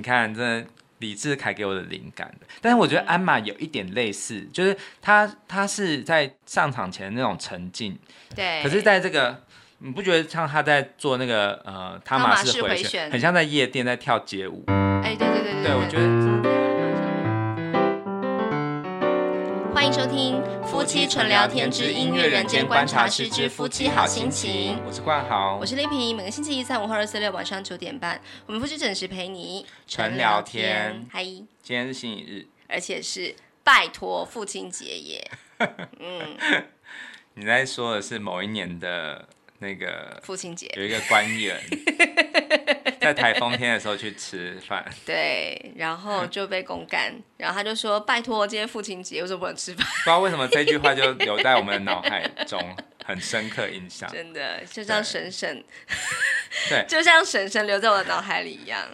你看，真的李志凯给我的灵感的。但是我觉得鞍马有一点类似，就是他他是在上场前那种沉静，对。可是在这个，你不觉得像他在做那个呃他马是回旋，很像在夜店在跳街舞？哎，对对对对，对，我觉得。迎收听《夫妻纯聊天之音乐人间观察室之夫妻好心情》。我是冠豪，我是丽萍。每个星期一、三、五和二、四、六晚上九点半，我们夫妻准时陪你纯聊天。嗨，今天是星期日，而且是拜托父亲节耶。嗯，你在说的是某一年的那个父亲节，有一个官员。在台风天的时候去吃饭，对，然后 就被公干，然后他就说：“拜托，今天父亲节，为什么不能吃饭？”不知道为什么这句话就留在我们的脑海中很深刻印象。真的，就像婶婶，对，就像婶婶留在我的脑海里一样。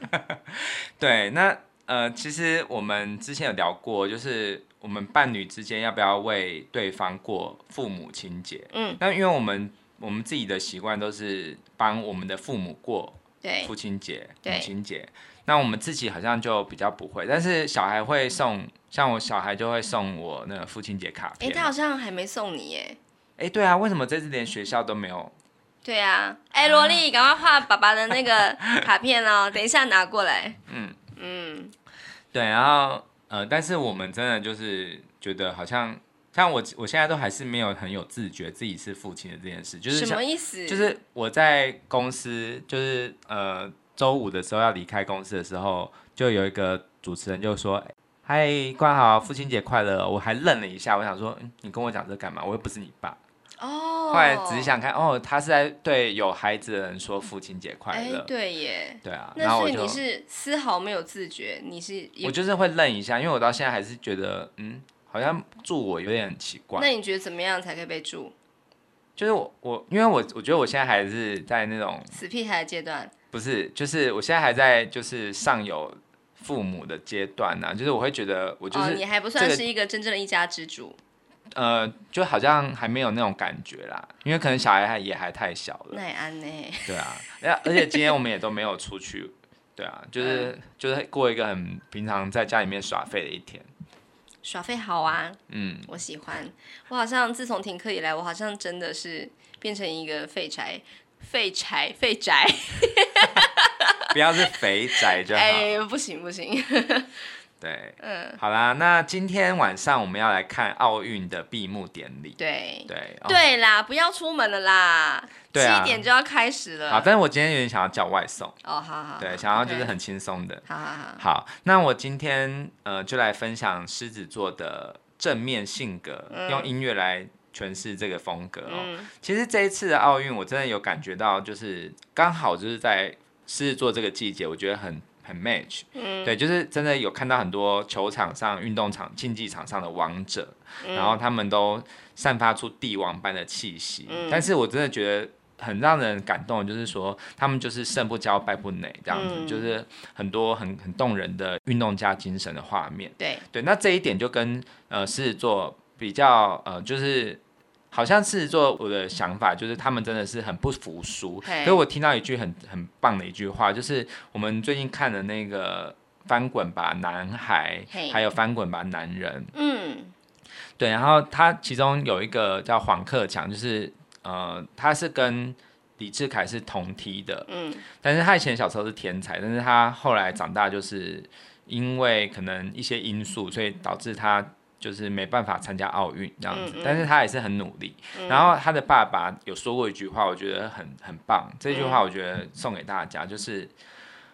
对，那呃，其实我们之前有聊过，就是我们伴侣之间要不要为对方过父母亲节？嗯，那因为我们我们自己的习惯都是帮我们的父母过。父亲节、母亲节，那我们自己好像就比较不会，但是小孩会送，像我小孩就会送我那个父亲节卡片。哎、欸，他好像还没送你耶。哎、欸，对啊，为什么这次连学校都没有？对啊，哎、欸，萝莉，赶快画爸爸的那个 卡片哦，等一下拿过来。嗯嗯，对，然后呃，但是我们真的就是觉得好像。像我，我现在都还是没有很有自觉自己是父亲的这件事，就是什么意思？就是我在公司，就是呃周五的时候要离开公司的时候，就有一个主持人就说：“嗨，冠豪，父亲节快乐！”我还愣了一下，我想说：“嗯，你跟我讲这干嘛？我又不是你爸。”哦。后来仔细想看，哦，他是在对有孩子的人说父亲节快乐。对耶。对啊。那所以你是丝毫没有自觉，你是？我就是会愣一下，因为我到现在还是觉得，嗯。好像住我有点奇怪。那你觉得怎么样才可以被住？就是我我，因为我我觉得我现在还是在那种死屁孩的阶段。不是，就是我现在还在就是上有父母的阶段呢、啊。就是我会觉得我就是、你还不算是一个真正的一家之主。呃，就好像还没有那种感觉啦，因为可能小孩还也还太小了。那也安呢？对啊，而且今天我们也都没有出去。对啊，就是、嗯、就是过一个很平常在家里面耍废的一天。耍废好啊，嗯，我喜欢。我好像自从停课以来，我好像真的是变成一个废柴、废柴、废宅。不要是肥宅就好。哎、欸，不行不行。对，嗯，好啦，那今天晚上我们要来看奥运的闭幕典礼。对对、哦、对啦，不要出门了啦，七、啊、点就要开始了。好，但是我今天有点想要叫外送。哦，好好。对，想要就是很轻松的。好好好。好，那我今天呃就来分享狮子座的正面性格，嗯、用音乐来诠释这个风格哦。嗯、其实这一次的奥运，我真的有感觉到，就是刚好就是在狮子座这个季节，我觉得很。很 match，嗯，对，就是真的有看到很多球场上、运动场、竞技场上的王者，嗯，然后他们都散发出帝王般的气息。嗯，但是我真的觉得很让人感动，就是说他们就是胜不骄、败不馁这样子，嗯，就是很多很很动人的运动家精神的画面。对对，那这一点就跟呃狮子座比较呃就是。好像狮子座，我的想法就是他们真的是很不服输。所以我听到一句很很棒的一句话，就是我们最近看的那个《翻滚吧，男孩》，还有《翻滚吧，男人》。嗯，对。然后他其中有一个叫黄克强，就是呃，他是跟李志凯是同梯的。嗯。但是他以前小时候是天才，但是他后来长大就是因为可能一些因素，所以导致他。就是没办法参加奥运这样子，嗯嗯，但是他也是很努力。嗯、然后他的爸爸有说过一句话，我觉得很很棒。这句话我觉得送给大家，就是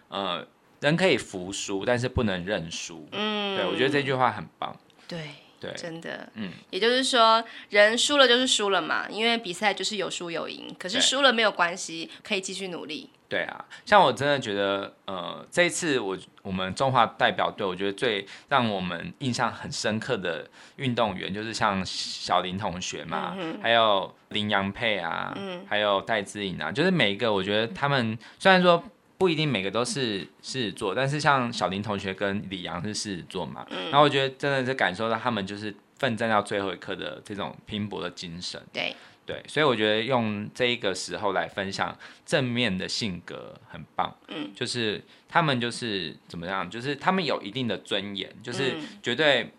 呃，人可以服输，但是不能认输。嗯，对，我觉得这句话很棒。对对，真的。嗯，也就是说，人输了就是输了嘛，因为比赛就是有输有赢。可是输了没有关系，可以继续努力。对啊，像我真的觉得，呃，这一次我我们中华代表队，我觉得最让我们印象很深刻的运动员，就是像小林同学嘛，嗯、还有林洋配啊，嗯、还有戴资颖啊，就是每一个，我觉得他们虽然说不一定每个都是狮子座，但是像小林同学跟李阳是狮子座嘛，嗯、然后我觉得真的是感受到他们就是奋战到最后一刻的这种拼搏的精神。对。对，所以我觉得用这一个时候来分享正面的性格很棒。嗯，就是他们就是怎么样，就是他们有一定的尊严，就是绝对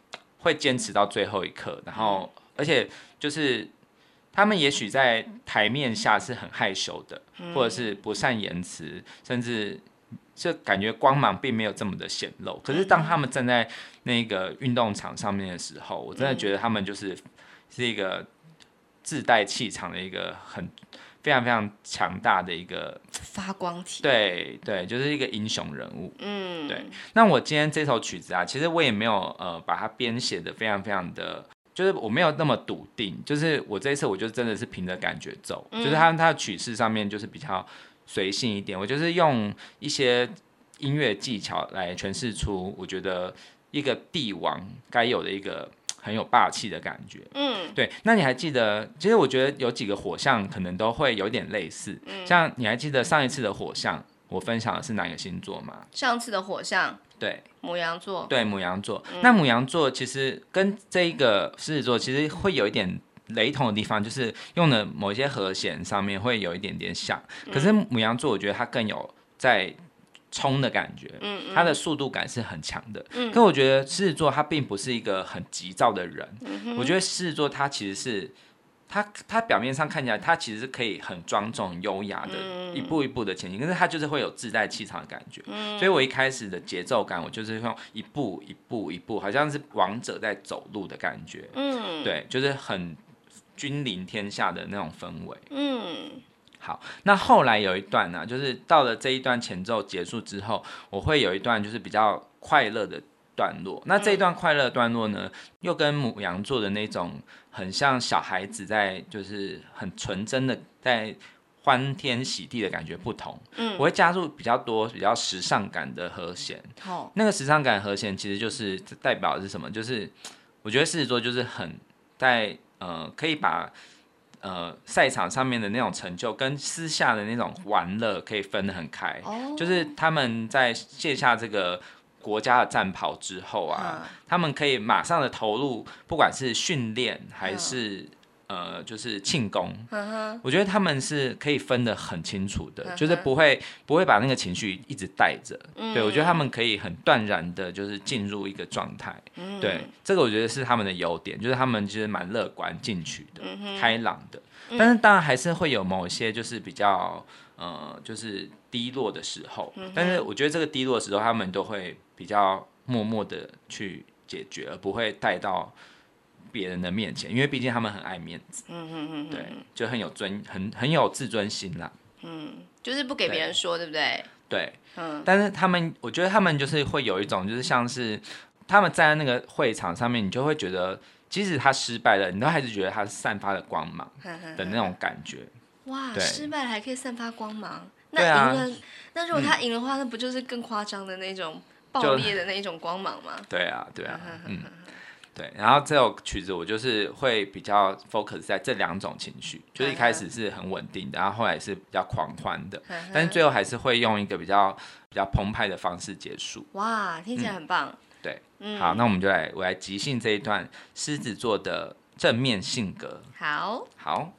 会坚持到最后一刻。然后，而且就是他们也许在台面下是很害羞的，或者是不善言辞，甚至就感觉光芒并没有这么的显露。可是当他们站在那个运动场上面的时候，我真的觉得他们就是是一个。自带气场的一个很非常非常强大的一个发光体，对对，就是一个英雄人物。嗯，对。那我今天这首曲子啊，其实我也没有呃把它编写的非常非常的，就是我没有那么笃定。就是我这一次，我就真的是凭着感觉走，嗯、就是它它的曲式上面就是比较随性一点。我就是用一些音乐技巧来诠释出我觉得一个帝王该有的一个。很有霸气的感觉，嗯，对。那你还记得？其实我觉得有几个火象可能都会有点类似，嗯，像你还记得上一次的火象，我分享的是哪个星座吗？上次的火象，对，母羊座，对，母羊座。嗯，那母羊座其实跟这一个狮子座其实会有一点雷同的地方，就是用的某一些和弦上面会有一点点像。可是母羊座，我觉得它更有在。冲的感觉，嗯它的速度感是很强的。嗯，可我觉得狮子座他并不是一个很急躁的人。嗯，我觉得狮子座他其实是，他他表面上看起来他其实是可以很庄重、优雅的，一步一步的前进。可是他就是会有自带气场的感觉。嗯，所以我一开始的节奏感，我就是用一步一步一步，好像是王者在走路的感觉。嗯，对，就是很君临天下的那种氛围。嗯。好，那后来有一段呢、啊，就是到了这一段前奏结束之后，我会有一段就是比较快乐的段落。那这一段快乐段落呢，又跟母羊座的那种很像小孩子在，就是很纯真的在欢天喜地的感觉不同。嗯，我会加入比较多比较时尚感的和弦。好，那个时尚感和弦其实就是代表的是什么？就是我觉得狮子座就是很在呃，可以把。呃，赛场上面的那种成就跟私下的那种玩乐可以分得很开，oh. 就是他们在卸下这个国家的战袍之后啊.他们可以马上的投入，不管是训练还是。呃，就是庆功，uh huh. 我觉得他们是可以分得很清楚的，uh huh. 就是不会不会把那个情绪一直带着。Uh. 对，我觉得他们可以很断然的，就是进入一个状态。Uh. 对，这个我觉得是他们的优点，就是他们其实蛮乐观进取的，uh. 开朗的。但是当然还是会有某些就是比较呃，就是低落的时候。Uh. 但是我觉得这个低落的时候，他们都会比较默默的去解决，而不会带到。别人的面前，因为毕竟他们很爱面子，嗯嗯嗯，对，就很有尊，很很有自尊心啦，嗯，就是不给别人说，对，对不对？对，嗯，但是他们，我觉得他们就是会有一种，就是像是他们站在那个会场上面，你就会觉得，即使他失败了，你都还是觉得他散发的光芒 的那种感觉。哇，失败了还可以散发光芒，那赢了，啊、那如果他赢的话，嗯、那不就是更夸张的那种爆裂的那一种光芒吗？对啊，对啊，嗯。对，然后这首曲子我就是会比较 focus 在这两种情绪，就是一开始是很稳定的，然后后来是比较狂欢的，但是最后还是会用一个比较比较澎湃的方式结束。哇，听起来很棒。嗯、对，嗯、好，那我们就来我来即兴这一段狮子座的正面性格。好，好。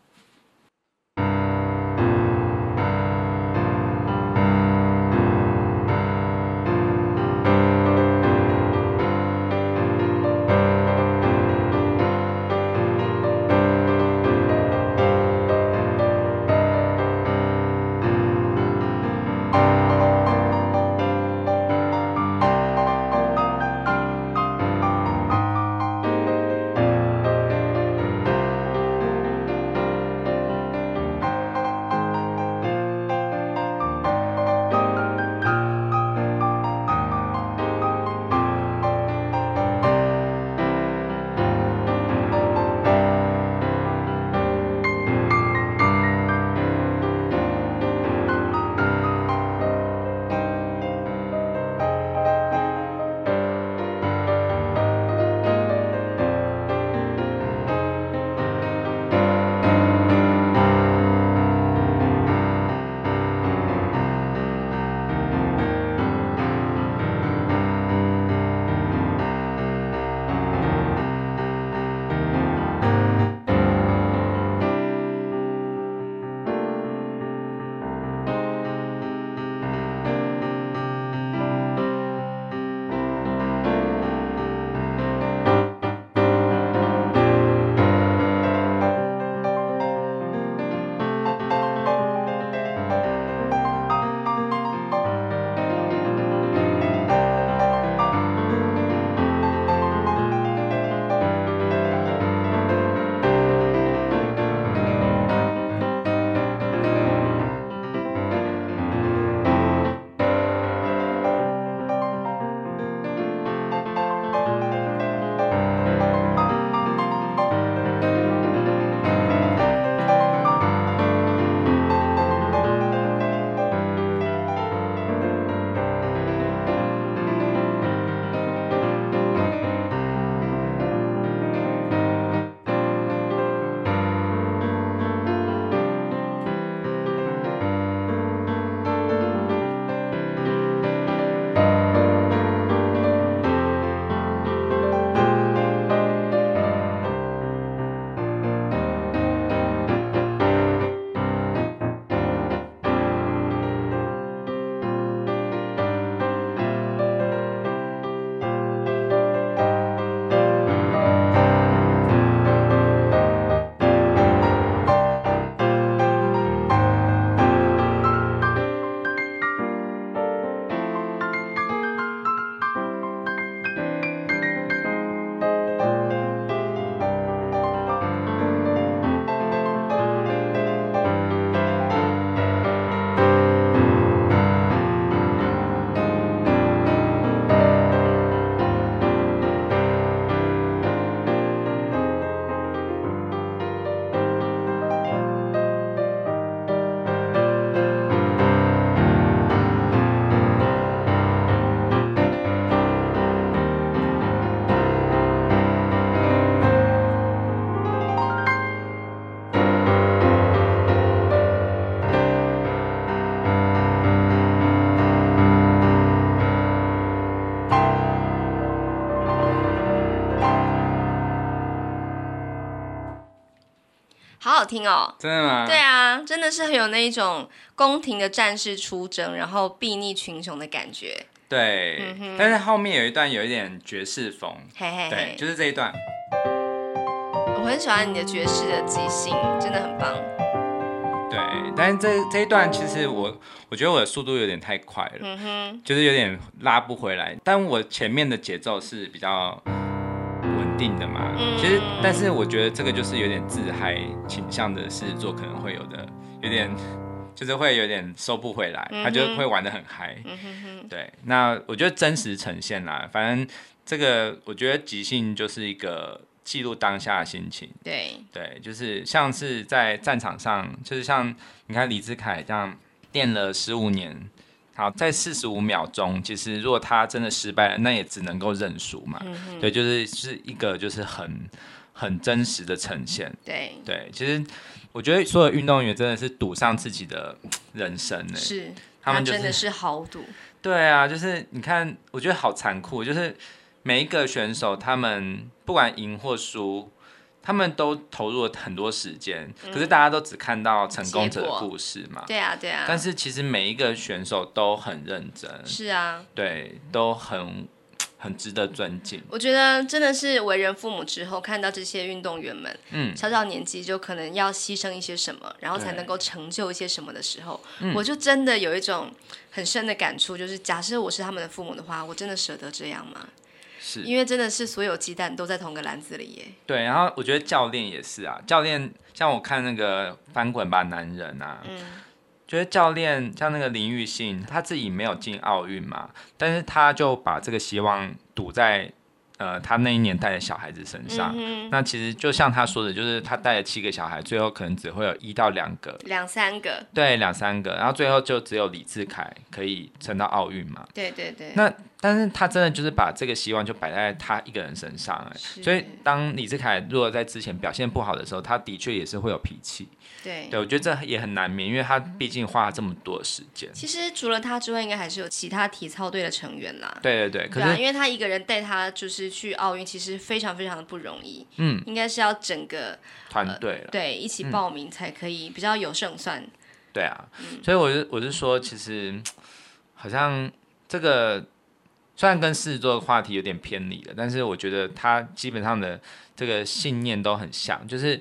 听哦。真的吗？对啊，真的是很有那一种宫廷的战士出征，然后睥睨群雄的感觉。对，嗯、但是后面有一段有一点爵士风，嘿嘿嘿对，就是这一段。我很喜欢你的爵士的即兴，真的很棒。对，但是这这一段其实我我觉得我的速度有点太快了，嗯哼，就是有点拉不回来。但我前面的节奏是比较稳定的嘛，嗯、其实但是我觉得这个就是有点自嗨倾向的狮子座可能会有的，有点就是会有点收不回来，他就会玩的很嗨。嗯哼哼，对，那我觉得真实呈现啦，反正这个我觉得即兴就是一个。记录当下的心情，对。对，就是像是在战场上，就是像你看李志凯这样练了十五年，好，在四十五秒钟，其实如果他真的失败了，那也只能够认输嘛。嗯、对，就是是一个就是很很真实的呈现。对对，其实我觉得所有运动员真的是赌上自己的人生呢。是，他们、就是、真的是豪赌。对啊，就是你看，我觉得好残酷，就是。每一个选手，他们不管赢或输，他们都投入了很多时间。嗯、可是大家都只看到成功者的故事嘛？对啊，对啊。但是其实每一个选手都很认真。是啊。对，都很很值得尊敬。我觉得真的是为人父母之后，看到这些运动员们，嗯，小小年纪就可能要牺牲一些什么，然后才能够成就一些什么的时候，我就真的有一种很深的感触，就是假设我是他们的父母的话，我真的舍得这样吗？是因为真的是所有鸡蛋都在同个篮子里耶。对，然后我觉得教练也是啊，教练像我看那个翻滚吧男人啊，嗯，觉得教练像那个林玉信，他自己没有进奥运嘛，但是他就把这个希望赌在。呃，他那一年带的小孩子身上，嗯、那其实就像他说的，就是他带了七个小孩，最后可能只会有一到两个，两三个，对，两三个，然后最后就只有李志凯可以撑到奥运嘛。对对对。那但是他真的就是把这个希望就摆在他一个人身上，哎，所以当李志凯如果在之前表现不好的时候，他的确也是会有脾气。对，对，我觉得这也很难免，因为他毕竟花了这么多时间。其实除了他之外，应该还是有其他体操队的成员啦。对对对，可是、啊、因为他一个人带他就是去奥运，其实非常非常的不容易。嗯，应该是要整个团队、呃、对一起报名才可以比较有胜算。嗯、对啊，嗯、所以我就我是说，其实好像这个虽然跟狮子座的话题有点偏离了，但是我觉得他基本上的这个信念都很像，就是。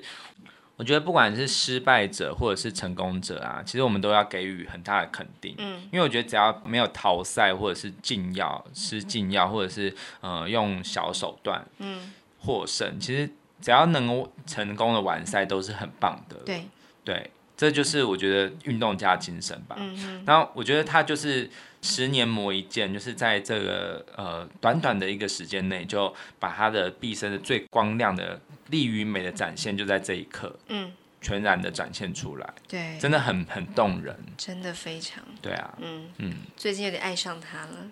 我觉得不管是失败者或者是成功者啊，其实我们都要给予很大的肯定。嗯，因为我觉得只要没有逃赛或者是禁药、吃禁药，或者是呃用小手段，嗯，获胜，其实只要能够成功的完赛都是很棒的。对，对，这就是我觉得运动家精神吧。嗯嗯，然后我觉得他就是十年磨一剑，就是在这个呃短短的一个时间内，就把他的毕生的最光亮的。力与美的展现就在这一刻，嗯，全然的展现出来，对，真的很很动人，真的非常，对啊，嗯。嗯，嗯最近有点爱上他了。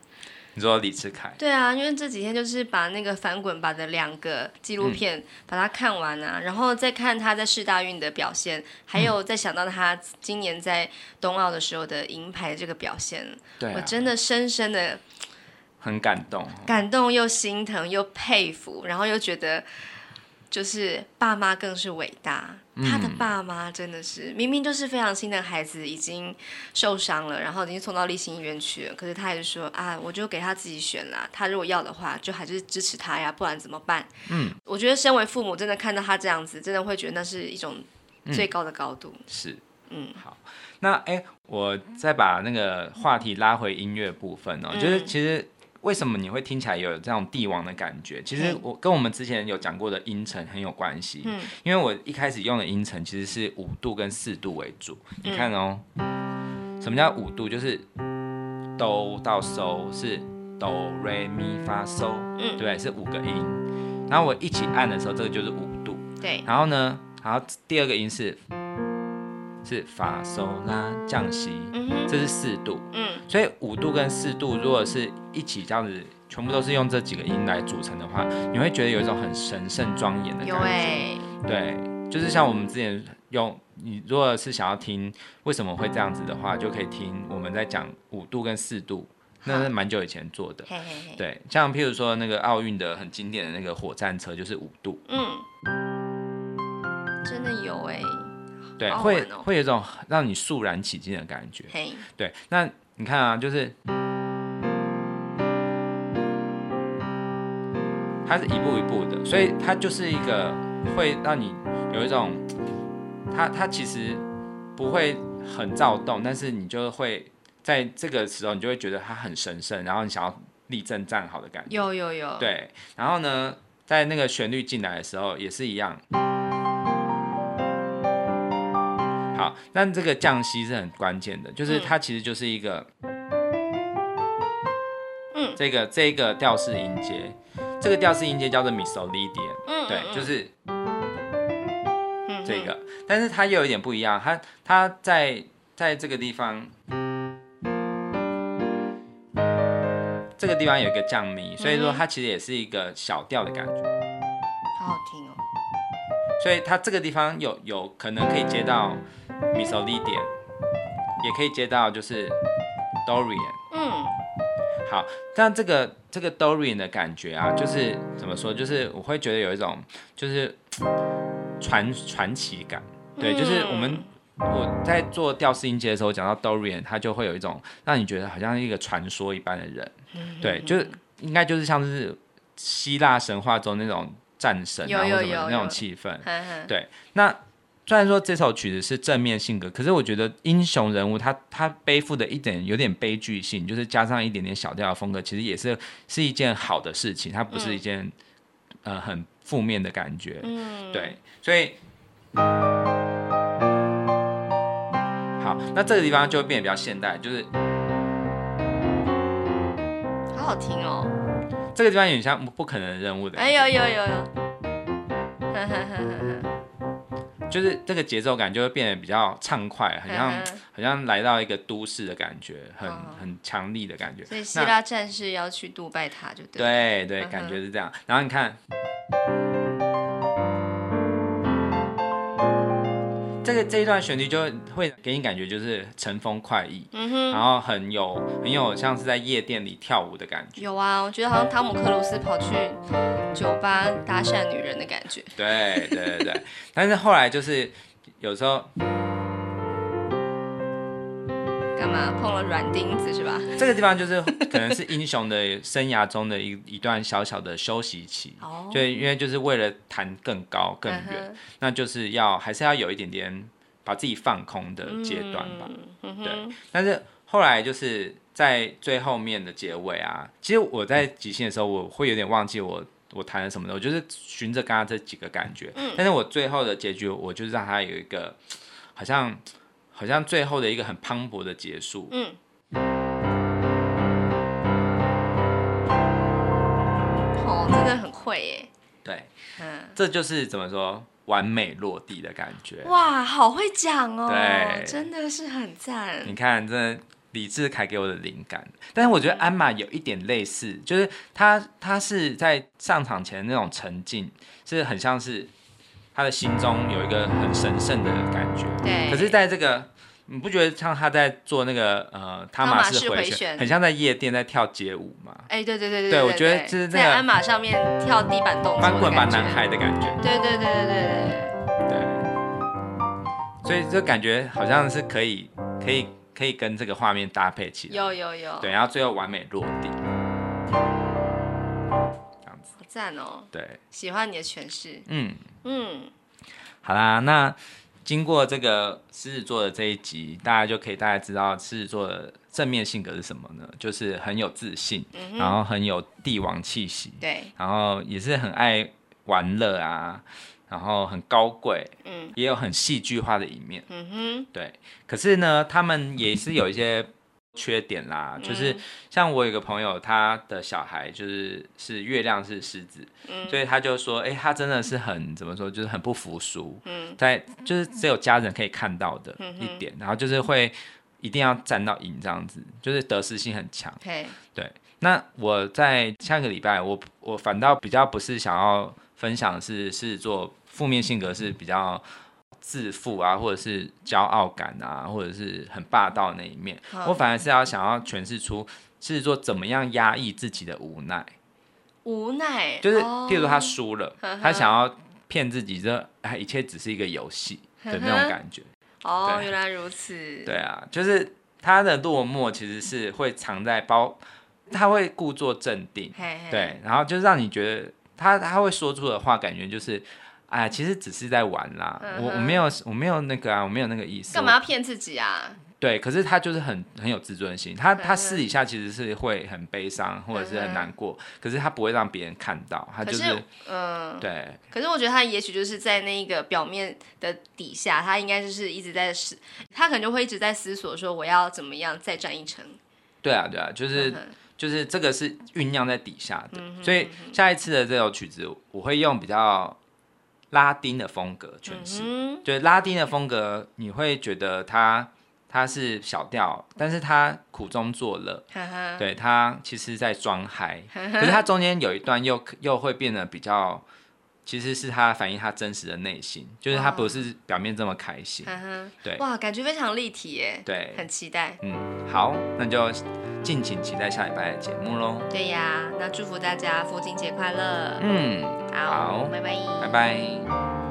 你说李志凯？对啊，因为这几天就是把那个翻滚吧的两个纪录片把它看完啊，嗯、然后再看他在世大运的表现，还有再想到他今年在冬奥的时候的银牌这个表现，对、啊，我真的深深的很感动，感动又心疼又佩服，然后又觉得。就是爸妈更是伟大，他的爸妈真的是、嗯、明明就是非常心疼孩子已经受伤了，然后已经送到立新医院去了，可是他还是说啊，我就给他自己选啦，他如果要的话，就还是支持他呀，不然怎么办？嗯，我觉得身为父母，真的看到他这样子，真的会觉得那是一种最高的高度。嗯、是，嗯，好，那哎、欸，我再把那个话题拉回音乐部分哦，嗯、就是其实。为什么你会听起来有这种帝王的感觉？其实我跟我们之前有讲过的音程很有关系。嗯，因为我一开始用的音程其实是五度跟四度为主。嗯、你看哦，什么叫五度？就是哆到嗦是哆瑞咪发嗦，嗯，对，是五个音。然后我一起按的时候，这个就是五度。对。然后呢，然后第二个音是。是发嗦拉降西，嗯、哼这是四度。嗯，所以五度跟四度如果是一起这样子，全部都是用这几个音来组成的话，你会觉得有一种很神圣庄严的感觉。欸、对，就是像我们之前用，你如果是想要听为什么会这样子的话，就可以听我们在讲五度跟四度，那是蛮久以前做的。嘿嘿嘿对，像譬如说那个奥运的很经典的那个火战车就是五度。嗯，真的有哎、欸。对，会会有一种让你肃然起敬的感觉。对，那你看啊，就是它是一步一步的，所以它就是一个会让你有一种，它它其实不会很躁动，但是你就会在这个时候，你就会觉得它很神圣，然后你想要立正站好的感觉。有有有。对，然后呢，在那个旋律进来的时候，也是一样。好，但这个降息是很关键的，就是它其实就是一个，嗯，这个这个调式音阶，这个调式音阶叫做 misolidian，嗯，对，就是这个，但是它又有一点不一样，它它在在这个地方，这个地方有一个降咪，所以说它其实也是一个小调的感觉，好好听哦，所以它这个地方有有可能可以接到。Misolidian 也可以接到就是 Dorian，嗯，好，但这个这个 Dorian 的感觉啊，就是怎么说，就是我会觉得有一种就是传传奇感，对，就是我们我在做调式音阶的时候讲到 Dorian，他就会有一种让你觉得好像一个传说一般的人，对，就是应该就是像是希腊神话中那种战神啊或什么那种气氛，对，那。虽然说这首曲子是正面性格，可是我觉得英雄人物他他背负的一点有点悲剧性，就是加上一点点小调的风格，其实也是是一件好的事情，它不是一件、嗯、呃很负面的感觉。嗯，对，所以好，那这个地方就会变得比较现代，就是好好听哦。这个地方有点像不可能的任务的。哎呦呦呦呦。就是这个节奏感就会变得比较畅快，很像好像来到一个都市的感觉，很很强力的感觉。所以希腊战士要去杜拜塔就对。对对，感觉是这样。然后你看，这个这一段旋律就会给你感觉就是乘风快意，然后很有很有像是在夜店里跳舞的感觉。有啊，我觉得好像汤姆克鲁斯跑去酒吧搭讪女人的感觉。对对对对。但是后来就是有时候干嘛？碰了软钉子是吧？这个地方就是 可能是英雄的生涯中的一一段小小的休息期，哦，就因为就是为了弹更高更远，嗯，那就是要还是要有一点点把自己放空的阶段吧，嗯，对。但是后来就是在最后面的结尾啊，其实我在即兴的时候我会有点忘记我。我弹了什么的，我就是循着刚刚这几个感觉，嗯，但是我最后的结局，我就是让他有一个，好像，好像最后的一个很磅礴的结束，嗯，哦，真的很会耶，对，嗯，这就是怎么说，完美落地的感觉，哇，好会讲哦，对，真的是很赞，你看这。李智凯给我的灵感，但是我觉得鞍马有一点类似，就是他他是在上场前的那种沉静，是很像是他的心中有一个很神圣的感觉。对。可是在这个，你不觉得像他在做那个呃汤马式回旋，很像在夜店在跳街舞吗？哎，对对对对。对，我觉得就是在鞍马上面跳地板动作，翻滚吧男孩的感觉。对对对对对对。对。所以就感觉好像是可以可以。可以跟这个画面搭配起来，有有有，对，然后最后完美落地，这样子，好赞哦，对，喜欢你的诠释，嗯嗯，好啦，那经过这个狮子座的这一集，大家就可以大概知道狮子座的正面性格是什么呢？就是很有自信，嗯、然后很有帝王气息，对，然后也是很爱玩乐啊。然后很高贵，嗯，也有很戏剧化的一面，嗯哼，对。可是呢，他们也是有一些缺点啦，嗯、就是像我有个朋友，他的小孩就是是月亮是狮子，嗯，所以他就说，哎，他真的是很怎么说，就是很不服输，嗯，在就是只有家人可以看到的一点，嗯、然后就是会一定要站到赢这样子，就是得失心很强，嘿对。那我在下个礼拜，我我反倒比较不是想要分享的是狮子座。负面性格是比较自负啊，或者是骄傲感啊，或者是很霸道的那一面。我反而是要想要诠释出狮子座怎么样压抑自己的无奈。无奈就是，譬如说他输了，哦、他想要骗自己，这一切只是一个游戏。的那种感觉。哦，原来如此。对啊，就是他的落寞其实是会藏在包，他会故作镇定，嘿嘿对，然后就让你觉得他他会说出的话，感觉就是。哎，其实只是在玩啦，嗯、我我没有我没有那个啊，我没有那个意思。干嘛要骗自己啊？对，可是他就是很很有自尊心，他、他私底下其实是会很悲伤或者是很难过，嗯、可是他不会让别人看到，他就是嗯，呃、对。可是我觉得他也许就是在那个表面的底下，他应该就是一直在思，他可能就会一直在思索说我要怎么样再战一城。对啊，对啊，就是、嗯、就是这个是酝酿在底下的，嗯、哼所以下一次的这首曲子我会用比较。拉丁的风格诠释，嗯、对拉丁的风格，你会觉得它它是小调，但是它苦中作乐，对它其实在装嗨，可是它中间有一段又又会变得比较。其实是他反映他真实的内心，就是他不是表面这么开心。哦、对，哇，感觉非常立体耶。对，很期待。嗯，好，那就敬请期待下礼拜的节目喽。对呀，那祝福大家父亲节快乐。嗯，好，好拜拜，拜拜。